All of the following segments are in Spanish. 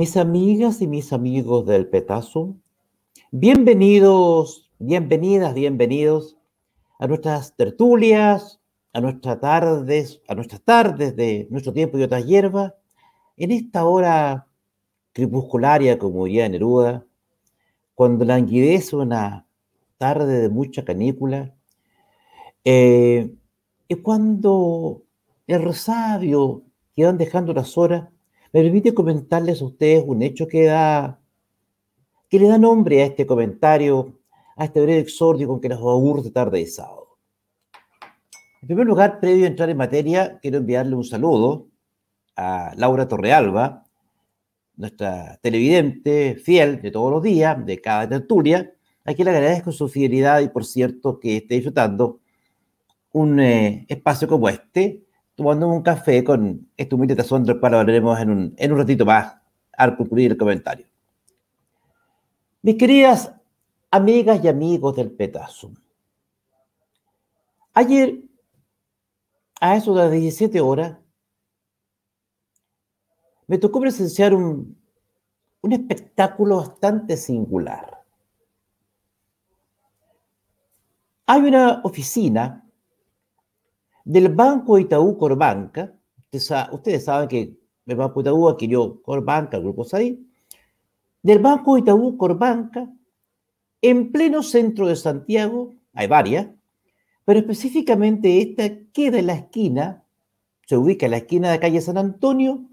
Mis amigas y mis amigos del Petazo, bienvenidos, bienvenidas, bienvenidos a nuestras tertulias, a nuestras tardes, a nuestras tardes de nuestro tiempo y otras hierbas, en esta hora crepuscularia, como diría Neruda, cuando languidece una tarde de mucha canícula, eh, es cuando el rosario que van dejando las horas me permite comentarles a ustedes un hecho que da, que le da nombre a este comentario, a este breve exordio con que nos aburre tarde de sábado. En primer lugar, previo a entrar en materia, quiero enviarle un saludo a Laura Torrealba, nuestra televidente fiel de todos los días, de cada tertulia, a quien agradezco su fidelidad y, por cierto, que esté disfrutando un eh, espacio como este, tomando un café con este humilde tazón del cual hablaremos en un, en un ratito más al concluir el comentario. Mis queridas amigas y amigos del petazo, ayer, a eso de las 17 horas, me tocó presenciar un, un espectáculo bastante singular. Hay una oficina del Banco Itaú Corbanca, ustedes saben que el Banco Itaú adquirió Corbanca, el Grupo SAI, del Banco Itaú Corbanca, en pleno centro de Santiago, hay varias, pero específicamente esta queda en la esquina, se ubica en la esquina de calle San Antonio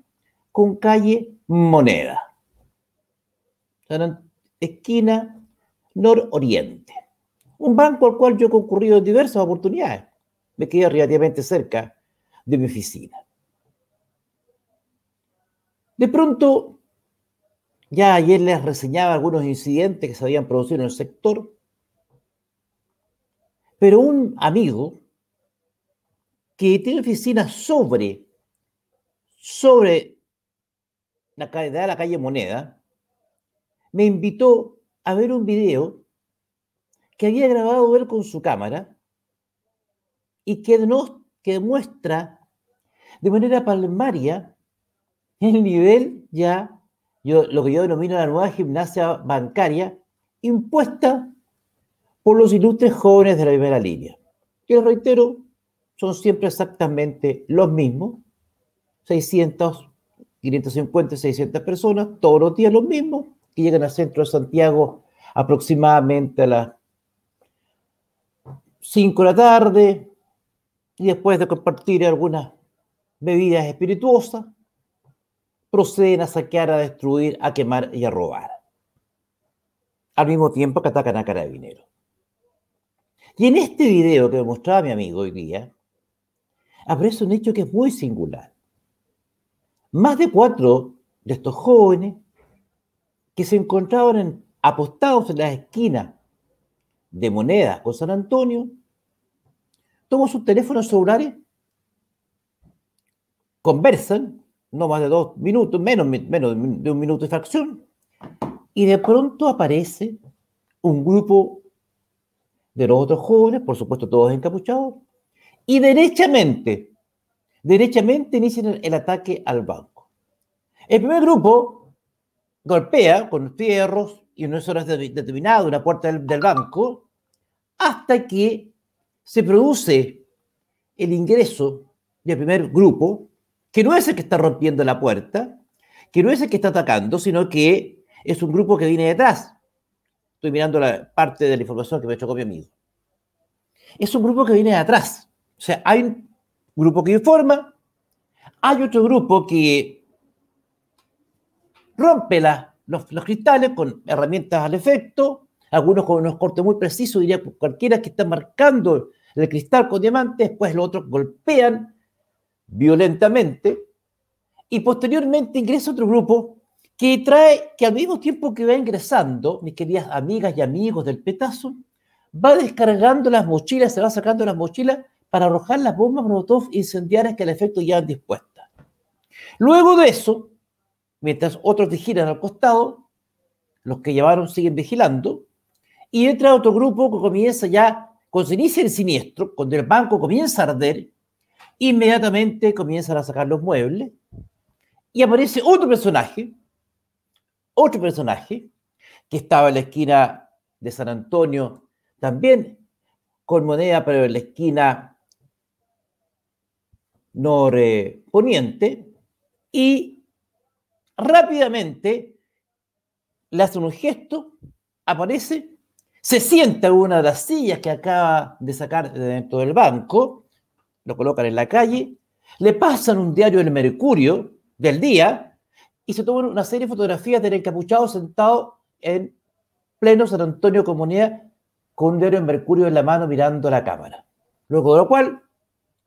con calle Moneda. Esquina nororiente. Un banco al cual yo he concurrido en diversas oportunidades me quedé relativamente cerca de mi oficina. De pronto, ya ayer les reseñaba algunos incidentes que se habían producido en el sector, pero un amigo que tiene oficina sobre, sobre la calle, de la calle Moneda, me invitó a ver un video que había grabado él con su cámara y que, nos, que demuestra de manera palmaria el nivel ya, yo, lo que yo denomino la nueva gimnasia bancaria, impuesta por los ilustres jóvenes de la primera línea. Y les reitero, son siempre exactamente los mismos, 600, 550, 600 personas, todos los días los mismos, que llegan al centro de Santiago aproximadamente a las 5 de la tarde, y después de compartir algunas bebidas espirituosas, proceden a saquear, a destruir, a quemar y a robar. Al mismo tiempo que atacan a carabineros. Y en este video que me mostraba mi amigo hoy día, aparece un hecho que es muy singular. Más de cuatro de estos jóvenes que se encontraban apostados en las esquinas de monedas con San Antonio toman sus teléfonos celulares, conversan, no más de dos minutos, menos, menos de un minuto de fracción, y de pronto aparece un grupo de los otros jóvenes, por supuesto todos encapuchados, y derechamente, derechamente inician el, ataque al banco. El primer grupo golpea con fierros y unas horas determinadas una puerta del banco hasta que se produce el ingreso del primer grupo, que no es el que está rompiendo la puerta, que no es el que está atacando, sino que es un grupo que viene detrás. Estoy mirando la parte de la información que me ha hecho mi amigo. Es un grupo que viene de atrás. O sea, hay un grupo que informa, hay otro grupo que rompe los, los cristales con herramientas al efecto, algunos con unos cortes muy precisos, diría cualquiera que está marcando el cristal con diamantes, después los otros golpean violentamente y posteriormente ingresa otro grupo que trae, que al mismo tiempo que va ingresando, mis queridas amigas y amigos del petazo, va descargando las mochilas, se va sacando las mochilas para arrojar las bombas Molotov incendiarias que al efecto ya han dispuestas. Luego de eso, mientras otros vigilan al costado, los que llevaron siguen vigilando, y entra otro grupo que comienza ya cuando se inicia el siniestro, cuando el banco comienza a arder, inmediatamente comienzan a sacar los muebles y aparece otro personaje otro personaje que estaba en la esquina de San Antonio, también con moneda, pero en la esquina norponiente, y rápidamente le hace un gesto, aparece, se sienta en una de las sillas que acaba de sacar de dentro del banco, lo colocan en la calle, le pasan un diario del Mercurio del día y se toman una serie de fotografías del encapuchado sentado en pleno San Antonio Comunidad con un diario del Mercurio en la mano mirando la cámara. Luego de lo cual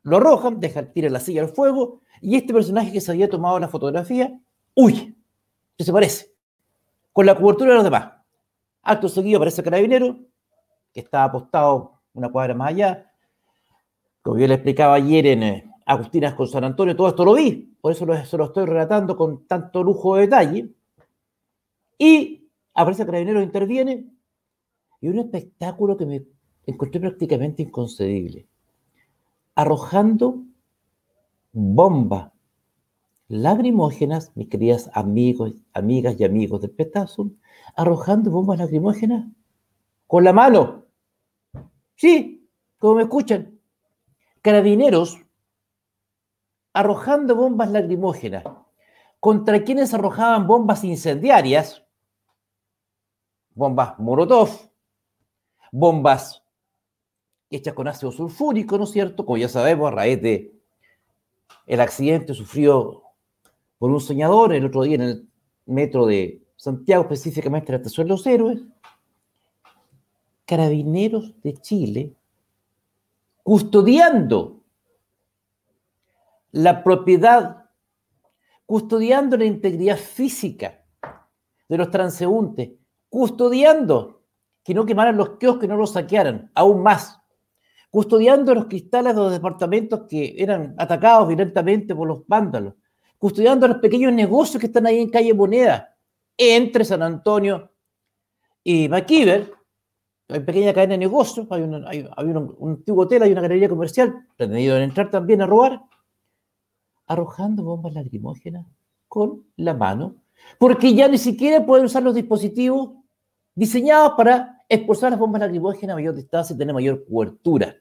lo arrojan, dejan, tiran la silla al fuego y este personaje que se había tomado la fotografía huye, se parece, con la cobertura de los demás. Acto seguido aparece carabinero, que estaba apostado una cuadra más allá. Como yo le explicaba ayer en eh, Agustinas con San Antonio, todo esto lo vi, por eso lo, se lo estoy relatando con tanto lujo de detalle. Y aparece carabinero, interviene, y un espectáculo que me encontré prácticamente inconcebible. Arrojando bomba lacrimógenas, mis queridas amigos, amigas y amigos del Petazo, arrojando bombas lacrimógenas con la mano. Sí, como me escuchan. Carabineros arrojando bombas lacrimógenas contra quienes arrojaban bombas incendiarias, bombas Molotov, bombas hechas con ácido sulfúrico, ¿no es cierto? Como ya sabemos, a raíz de el accidente sufrido por un soñador el otro día en el metro de Santiago, específicamente en la Los Héroes, carabineros de Chile custodiando la propiedad, custodiando la integridad física de los transeúntes, custodiando que no quemaran los kioscos, que no los saquearan, aún más, custodiando los cristales de los departamentos que eran atacados violentamente por los vándalos, custodiando los pequeños negocios que están ahí en calle Moneda, entre San Antonio y McKeever, hay pequeña cadena de negocios, hay, un, antiguo hotel, hay una galería comercial, pretendido en entrar también a robar, arrojando bombas lacrimógenas con la mano, porque ya ni siquiera pueden usar los dispositivos diseñados para expulsar las bombas lacrimógenas a mayor distancia y tener mayor cobertura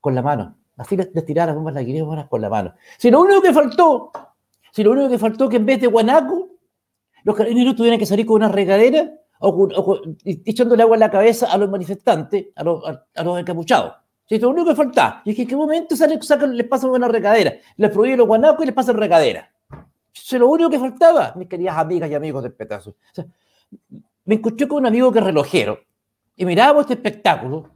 con la mano. Así les, tirar las bombas lacrimógenas con la mano. Si lo único que faltó si lo único que faltó que en vez de guanaco, los carabineros tuvieran que salir con una regadera o, echándole agua en la cabeza a los manifestantes, a los, a, los encapuchados. Lo único que falta. Y es que en qué momento sale, sacan, les pasan una regadera, les prohíben los guanacos y les pasan regadera. Eso es lo único que faltaba, mis queridas amigas y amigos del petazo. me escuché con un amigo que es relojero y mirábamos este espectáculo.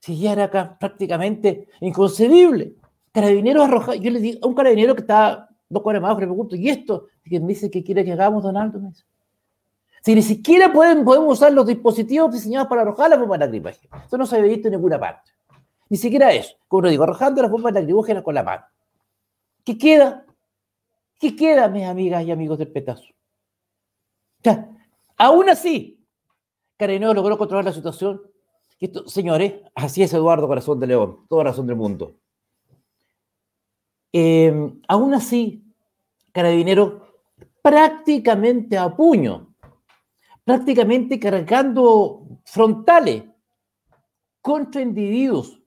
Si ya era acá prácticamente inconcebible. Carabineros arrojados. Yo le digo a un carabinero que estaba dos cuadras más, le pregunto, ¿y esto? Y me dice que quiere que hagamos, Donaldo. Si ni siquiera pueden, podemos usar los dispositivos diseñados para arrojar las bombas lacrimógenas. Eso no se había visto en ninguna parte. Ni siquiera eso. Como lo digo, arrojando las bombas lacrimógenas con la mano. ¿Qué queda? ¿Qué queda, mis amigas y amigos del petazo? Aún así, Careneo logró controlar la situación. esto, señores, así es Eduardo Corazón de León, toda razón del mundo. Em, aún así, Carabinero prácticamente a puño, prácticamente cargando frontales contra individuos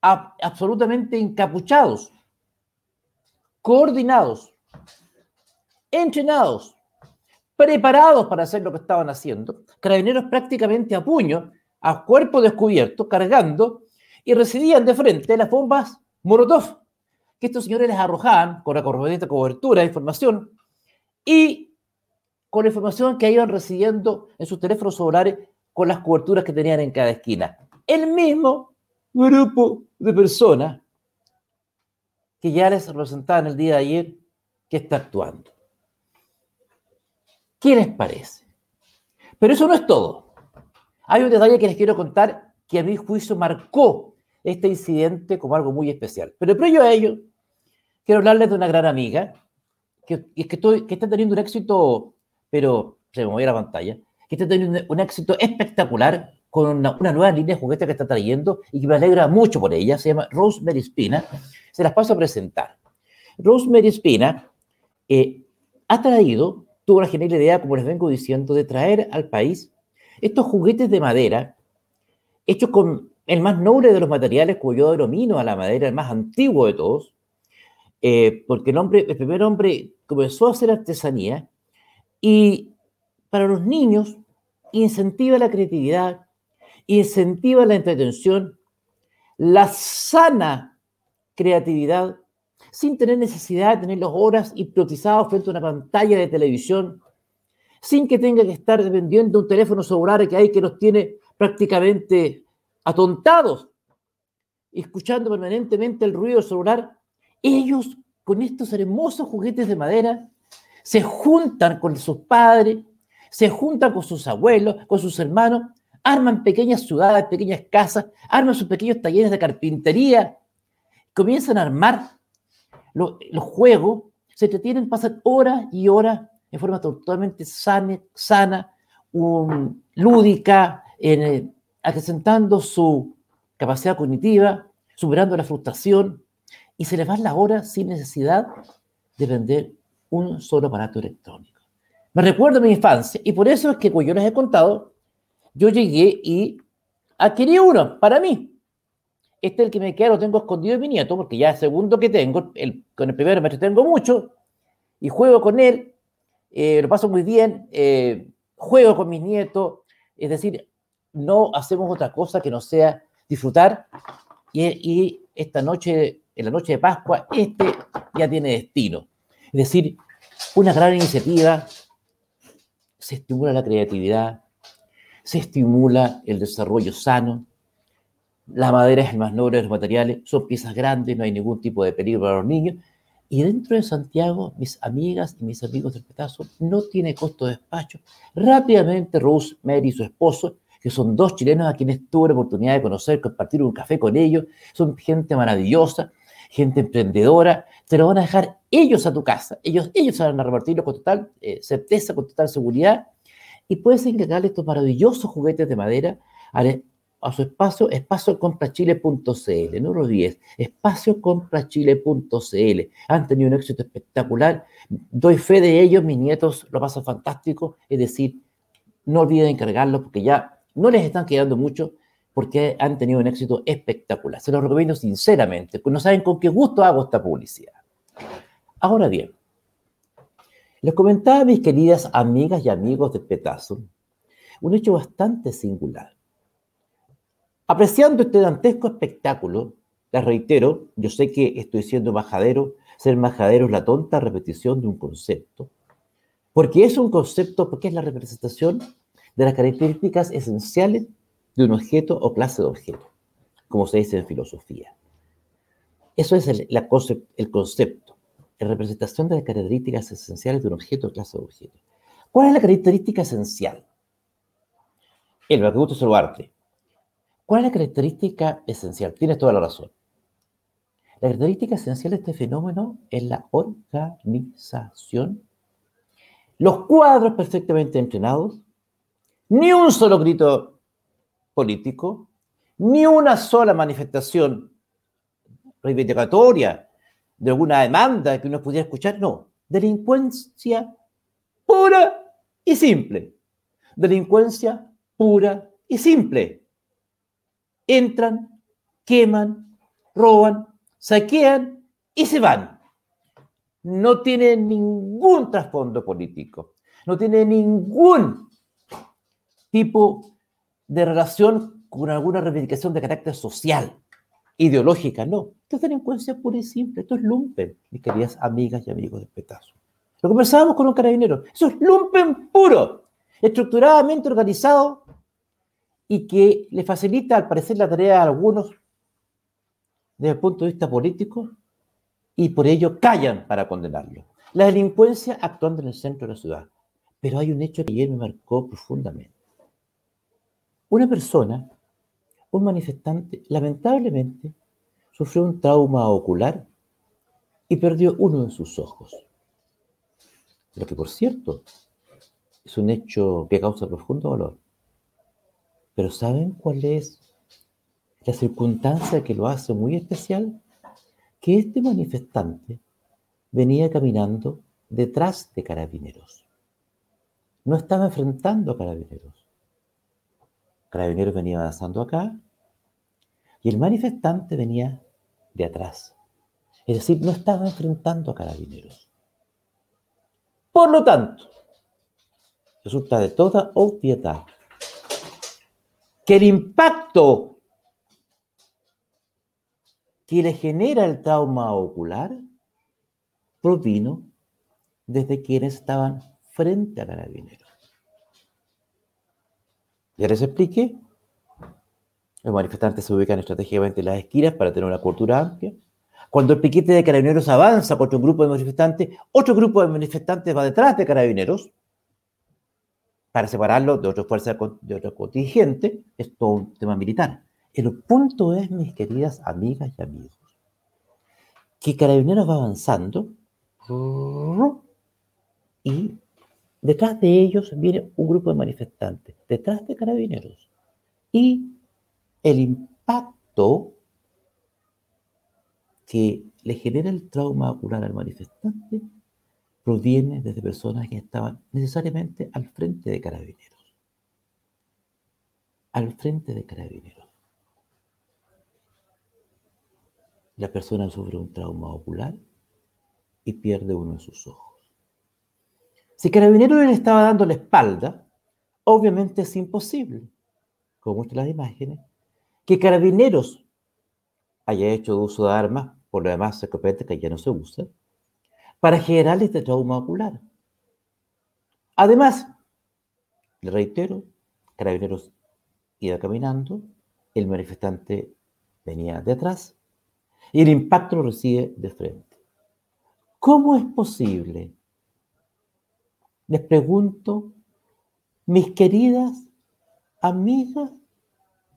absolutamente encapuchados, coordinados, entrenados, preparados para hacer lo que estaban haciendo, carabineros prácticamente a puño, a cuerpo descubierto, cargando, y recibían de frente las bombas Molotov que estos señores les arrojaban con la correspondiente cobertura de información y con la información que iban recibiendo en sus teléfonos celulares con las coberturas que tenían en cada esquina. El mismo grupo de personas que ya les representaban el día de ayer que está actuando. ¿Qué les parece? Pero eso no es todo. Hay un detalle que les quiero contar que a mi juicio marcó este incidente como algo muy especial. Pero previo a ello, quiero hablarles de una gran amiga, que, está teniendo un éxito, pero se me movió la pantalla, que está teniendo un éxito espectacular con una, nueva línea de juguetes que está trayendo y que me alegra mucho por ella, se llama Rosemary Spina, se las paso a presentar. Rosemary Spina eh, ha traído tuvo la genial idea, como les vengo diciendo, de traer al país estos juguetes de madera, hechos con el más noble de los materiales, cuyo yo denomino a la madera el más antiguo de todos, eh, porque el, hombre, el primer hombre comenzó a hacer artesanía y para los niños incentiva la creatividad, incentiva la entretención, la sana creatividad, sin tener necesidad de tener las horas hipnotizados frente a una pantalla de televisión, sin que tenga que estar dependiendo de un teléfono celular que hay que los tiene prácticamente atontados, escuchando permanentemente el ruido celular. Ellos, con estos hermosos juguetes de madera, se juntan con sus padres, se juntan con sus abuelos, con sus hermanos, arman pequeñas ciudades, pequeñas casas, arman sus pequeños talleres de carpintería, comienzan a armar los, juegos, se entretienen, pasan horas y horas en forma totalmente sana, lúdica, en, eh, acrecentando su capacidad cognitiva, superando la frustración, y se les va la hora sin necesidad de vender un solo aparato electrónico. Me recuerdo mi infancia, y por eso es que, como yo les he contado, yo llegué y adquirí uno para mí. Este es el que me queda, lo tengo escondido en mi nieto, porque ya el segundo que tengo, el, con el primero me tengo mucho, y juego con él, eh, lo paso muy bien, eh, juego con mis nietos, es decir, no hacemos otra cosa que no sea disfrutar, y, y esta noche, en la noche de Pascua, este ya tiene destino. Es decir, una gran iniciativa, se estimula la creatividad, se estimula el desarrollo sano, la madera es el más noble de los materiales, son piezas grandes, no hay ningún tipo de peligro para los niños. Y dentro de Santiago, mis amigas y mis amigos del Petazo no tiene costo de despacho. Rápidamente, Rose, Mary y su esposo, que son dos chilenos a quienes tuve la oportunidad de conocer, compartir un café con ellos, son gente maravillosa, gente emprendedora, te lo van a dejar ellos a tu casa. Ellos, ellos van a repartirlo con total eh, certeza, con total seguridad. Y puedes encargarle estos maravillosos juguetes de madera a su espacio, espaciocomprachile.cl, no lo olvides, espaciocomprachile.cl. Han tenido un éxito espectacular, doy fe de ellos, mis nietos lo pasan fantástico, es decir, no olviden encargarlo porque ya no les están quedando mucho porque han tenido un éxito espectacular. Se los recomiendo sinceramente, no saben con qué gusto hago esta publicidad. Ahora bien, les comentaba a mis queridas amigas y amigos de Petazo un hecho bastante singular. Apreciando este dantesco espectáculo, les reitero, yo sé que estoy siendo majadero, ser majadero es la tonta repetición de un concepto, porque es un concepto, porque es la representación de las características esenciales de un objeto o clase de objeto, como se dice en filosofía. Eso es el, el concepto, la representación de las características esenciales de un objeto o clase de objeto. ¿Cuál es la característica esencial? El que gusta saludarte. ¿Cuál es la característica esencial? Tienes toda la razón. La característica esencial de este fenómeno es la organización. Los cuadros perfectamente entrenados, ni un solo grito político, ni una sola manifestación reivindicatoria de alguna demanda que uno pudiera escuchar, no. Delincuencia pura y simple. Delincuencia pura y simple entran, queman, roban, saquean y se van. No tiene ningún trasfondo político, no tiene ningún tipo de relación con alguna reivindicación de carácter social, ideológica, no. Esto es delincuencia pura y simple, esto es lumpen, mis queridas amigas y amigos de Petazo. Lo conversábamos con un carabinero, eso es lumpen puro, estructuradamente organizado y que le facilita, al parecer, la tarea a algunos desde el punto de vista político y por ello callan para condenarlo. La delincuencia actuando en el centro de la ciudad. Pero hay un hecho que ayer me marcó profundamente. Una persona, un manifestante, lamentablemente sufrió un trauma ocular y perdió uno de sus ojos. Lo que, por cierto, es un hecho que causa profundo dolor. Pero ¿saben cuál es la circunstancia que lo hace muy especial? Que este manifestante venía caminando detrás de carabineros. no estaba enfrentando a carabineros. Carabineros venía avanzando acá y el manifestante venía de atrás. Es decir, no estaba enfrentando a carabineros. Por lo tanto, resulta de toda obviedad que el impacto que le genera el trauma ocular provino desde quienes estaban frente a carabineros. Ya les expliqué. Los manifestantes se ubican estratégicamente en las esquinas para tener una cobertura amplia. Cuando el piquete de carabineros avanza contra un grupo de manifestantes, otro grupo de manifestantes va detrás de carabineros para separarlo de otras fuerzas de otro contingente. Es todo un tema militar. El punto es, mis queridas amigas y amigos, que carabineros va avanzando y detrás de ellos viene un grupo de manifestantes, detrás de carabineros. Y el impacto que le genera el trauma ocular al manifestante proviene desde personas que estaban necesariamente al frente de carabineros. Al frente de carabineros. La persona sufre un trauma ocular y pierde uno de sus ojos. Si Carabineros le estaba dando la espalda, obviamente es imposible, como muestran las imágenes, que Carabineros haya hecho uso de armas por lo demás escopeta que ya no se usa, para generar este trauma ocular. Además, le reitero, Carabineros iba caminando, el manifestante venía de atrás y el impacto lo recibe de frente. ¿Cómo es posible? Les pregunto, mis queridas amigas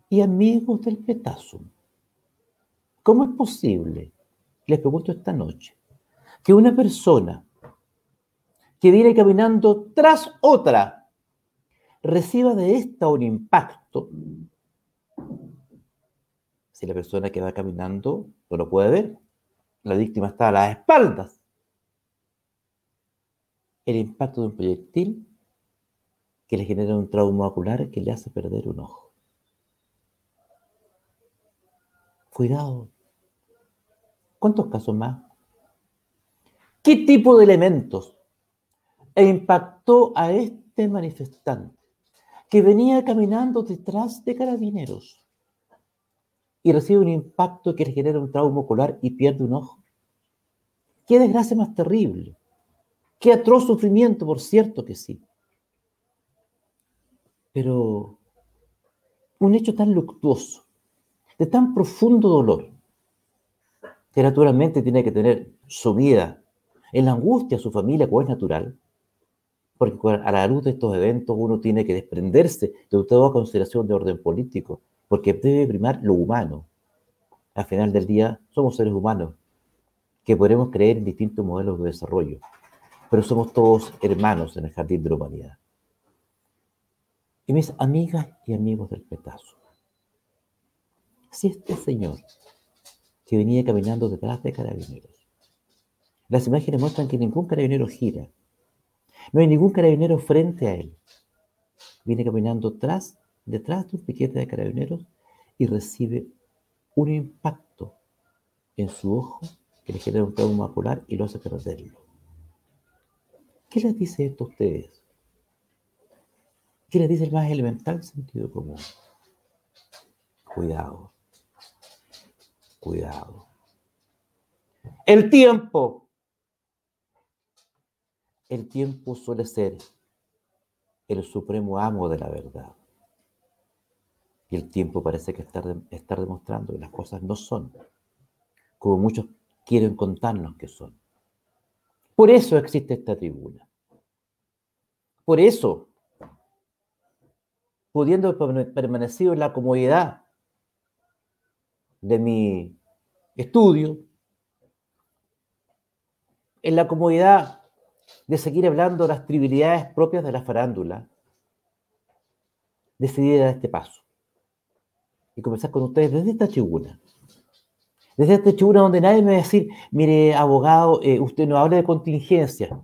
y amigos del petazo, ¿cómo es posible les pregunto esta noche, que una persona que viene caminando tras otra reciba de esta un impacto. Si la persona que va caminando no lo puede ver, la víctima está a las espaldas. El impacto de un proyectil que le genera un trauma ocular que le hace perder un ojo. Cuidado, ¿Cuántos casos más? ¿Qué tipo de elementos impactó a este manifestante que venía caminando detrás de carabineros y recibe un impacto que le genera un trauma ocular y pierde un ojo? ¿Qué desgracia más terrible? ¿Qué atroz sufrimiento, por cierto que sí? Pero un hecho tan luctuoso, de tan profundo dolor, que naturalmente tiene que tener su vida en la angustia su familia, como es natural, porque a la luz de estos eventos uno tiene que desprenderse de toda consideración de orden político, porque debe primar lo humano. Al final del día somos seres humanos que podemos creer en distintos modelos de desarrollo, pero somos todos hermanos en el jardín de la humanidad. Y mis amigas y amigos del petazo, si este señor que venía caminando detrás de carabineros. Las imágenes muestran que ningún carabinero gira. No hay ningún carabinero frente a él. Viene caminando tras, detrás de un piquete de carabineros y recibe un impacto en su ojo que le genera un trauma ocular y lo hace perderlo. ¿Qué les dice esto a ustedes? ¿Qué les dice el más elemental sentido común? Cuidado. Cuidado. El tiempo. El tiempo suele ser el supremo amo de la verdad. Y el tiempo parece que estar demostrando que las cosas no son como muchos quieren contarnos que son. Por eso existe esta tribuna. Por eso, pudiendo permanecer en la comodidad de mi estudio, en la comodidad de seguir hablando de las trivialidades propias de la farándula, decidí dar este paso y comenzar con ustedes desde esta tribuna. Desde esta tribuna donde nadie me va a decir, mire, abogado, eh, usted no habla de contingencia.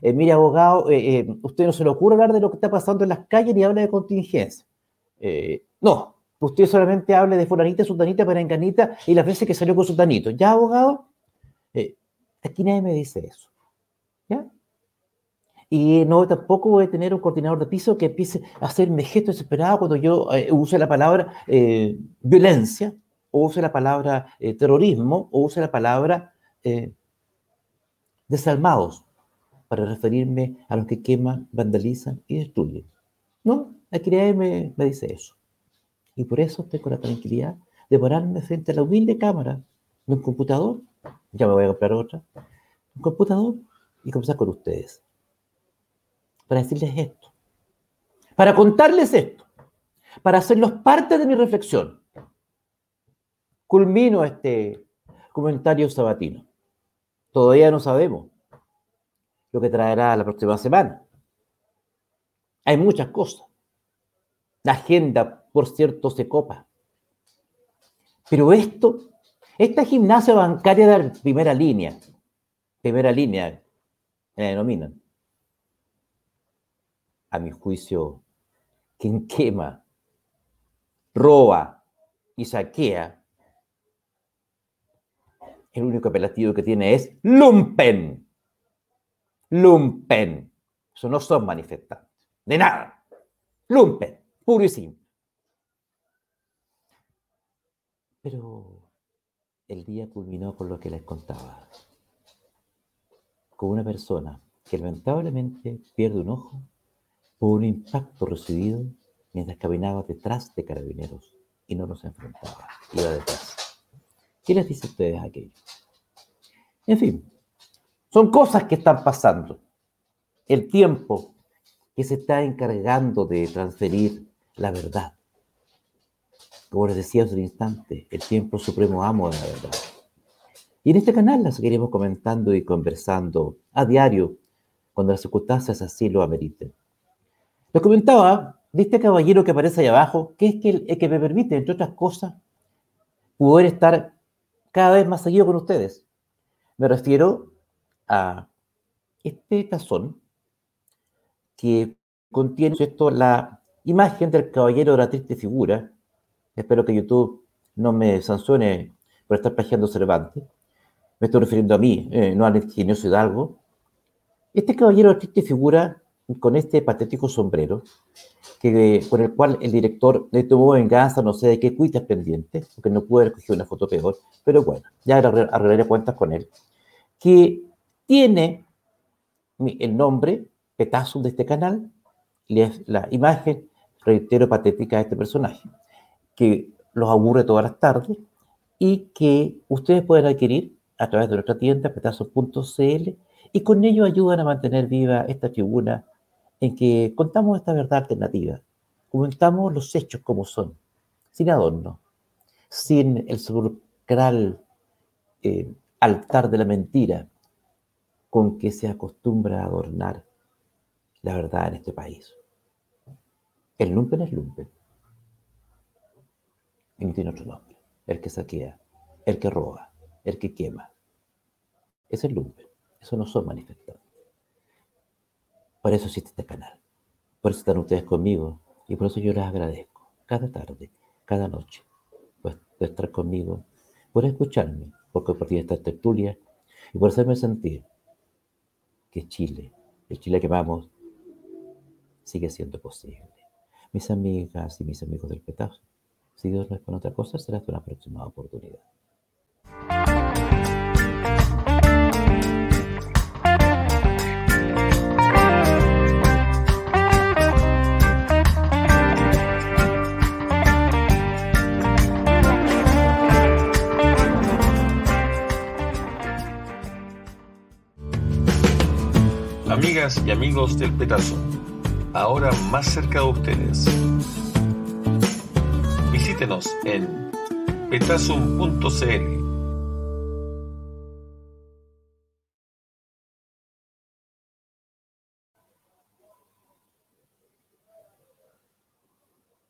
eh, mire abogado, eh, usted no se le ocurre hablar de lo que está pasando en las calles ni habla de contingencia. no, usted solamente habla de fulanita, sutanita, perenganita y las veces que salió con sutanito. ¿Ya, abogado? aquí nadie me dice eso. ¿Ya? Y no, tampoco voy a tener un coordinador de piso que empiece a hacerme gesto desesperado cuando yo eh, use la palabra violencia, o use la palabra eh, terrorismo, o use la palabra desalmados, para referirme a los que queman, vandalizan y destruyen. No, aquí nadie me, dice eso. Y por eso tengo la tranquilidad de pararme frente a la humilde cámara de un computador, ya me voy a comprar otra, un computador y comenzar con ustedes para decirles esto, para contarles esto, para hacerlos parte de mi reflexión. Culmino este comentario sabatino. Todavía no sabemos lo que traerá la próxima semana. Hay muchas cosas. La agenda, por cierto, se copa. Pero esto, esta gimnasia bancaria de primera línea, primera línea, la denominan, a mi juicio, quien quema, roba y saquea, el único apelativo que tiene es lumpen. Lumpen. Eso no son manifestantes. De nada. Lumpen. Puro y simple. Pero el día culminó con lo que les contaba. Con una persona que lamentablemente pierde un ojo por un impacto recibido mientras caminaba detrás de carabineros y no los enfrentaba, iba detrás. ¿Qué les dice a ustedes aquello? En fin, son cosas que están pasando. El tiempo que se está encargando de transferir la verdad. Como les decía hace un instante, el tiempo supremo amo de la verdad. Y en este canal las seguiremos comentando y conversando a diario cuando las circunstancias así lo ameriten. Les comentaba de este caballero que aparece ahí abajo, que es que el, que me permite, entre otras cosas, poder estar cada vez más seguido con ustedes. Me refiero a este tazón que contiene esto, la imagen del caballero de la triste figura. Espero que YouTube no me sancione por estar plagiando Cervantes. Me estoy refiriendo a mí, eh, no al ingenioso Hidalgo. Este caballero de la triste figura con este patético sombrero, que, con el cual el director le tomó venganza, no sé de qué cuitas pendiente, porque no pude recoger una foto peor, pero bueno, ya arreglaré cuentas con él, que tiene el nombre, petazo de este canal, la imagen, reitero, patética de este personaje, que los aburre todas las tardes y que ustedes pueden adquirir a través de nuestra tienda, petazos.cl, y con ello ayudan a mantener viva esta tribuna en que contamos esta verdad alternativa, comentamos los hechos como son, sin adorno, sin el sepulcral eh, altar de la mentira con que se acostumbra a adornar la verdad en este país. El lumpen es lumpen. Y no tiene otro nombre. El que saquea, el que roba, el que quema. Es el lumpen. Eso no son manifestantes. Por eso existe este canal. Por eso están ustedes conmigo. Y por eso yo les agradezco cada tarde, cada noche, pues, de estar conmigo, por escucharme, por compartir esta tertulia y por hacerme sentir que Chile, el Chile que vamos, sigue siendo posible. Mis amigas y mis amigos del petazo, si Dios no es con otra cosa, será hasta una próxima oportunidad. Y amigos del Petazo, ahora más cerca de ustedes. Visítenos en petazo.cl